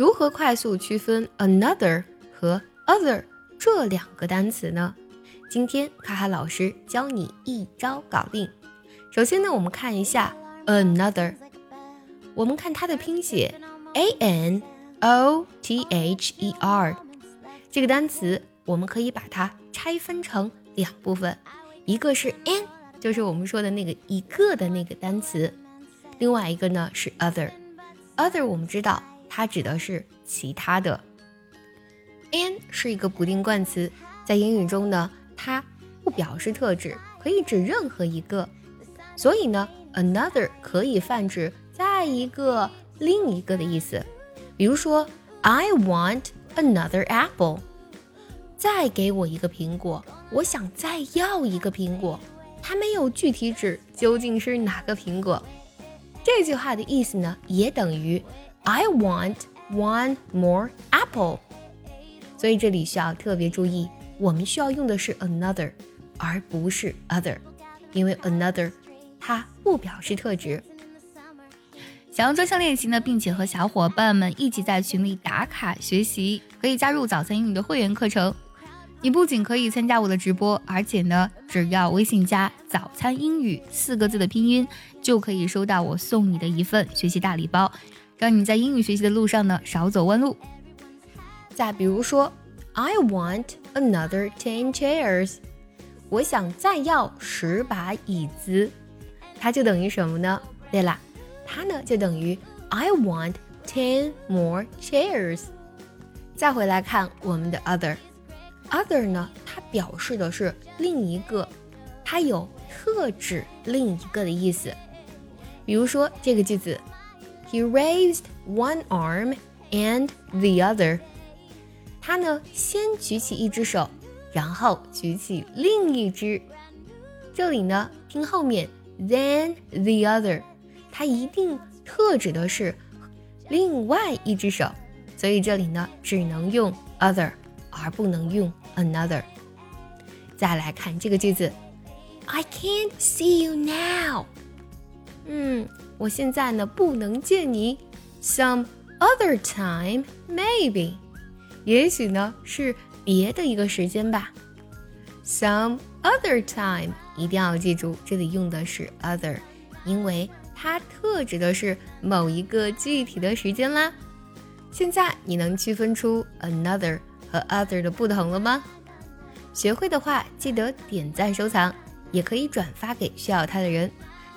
如何快速区分 another 和 other 这两个单词呢？今天卡卡老师教你一招搞定。首先呢，我们看一下 another，我们看它的拼写 a n o t h e r 这个单词，我们可以把它拆分成两部分，一个是 an，就是我们说的那个一个的那个单词，另外一个呢是 other，other 我们知道。它指的是其他的。an 是一个不定冠词，在英语中呢，它不表示特指，可以指任何一个。所以呢，another 可以泛指再一个、另一个的意思。比如说，I want another apple。再给我一个苹果，我想再要一个苹果。它没有具体指究竟是哪个苹果。这句话的意思呢，也等于。I want one more apple。所以这里需要特别注意，我们需要用的是 another，而不是 other，因为 another 它不表示特指。想要专项练习呢，并且和小伙伴们一起在群里打卡学习，可以加入早餐英语的会员课程。你不仅可以参加我的直播，而且呢，只要微信加“早餐英语”四个字的拼音，就可以收到我送你的一份学习大礼包。让你在英语学习的路上呢少走弯路。再比如说，I want another ten chairs，我想再要十把椅子，它就等于什么呢？对啦，它呢就等于 I want ten more chairs。再回来看我们的 other，other 呢，它表示的是另一个，它有特指另一个的意思。比如说这个句子。He raised one arm and the other。他呢，先举起一只手，然后举起另一只。这里呢，听后面 then the other，它一定特指的是另外一只手，所以这里呢，只能用 other，而不能用 another。再来看这个句子，I can't see you now。 嗯。我现在呢不能见你，some other time maybe，也许呢是别的一个时间吧。some other time 一定要记住，这里用的是 other，因为它特指的是某一个具体的时间啦。现在你能区分出 another 和 other 的不同了吗？学会的话记得点赞收藏，也可以转发给需要它的人。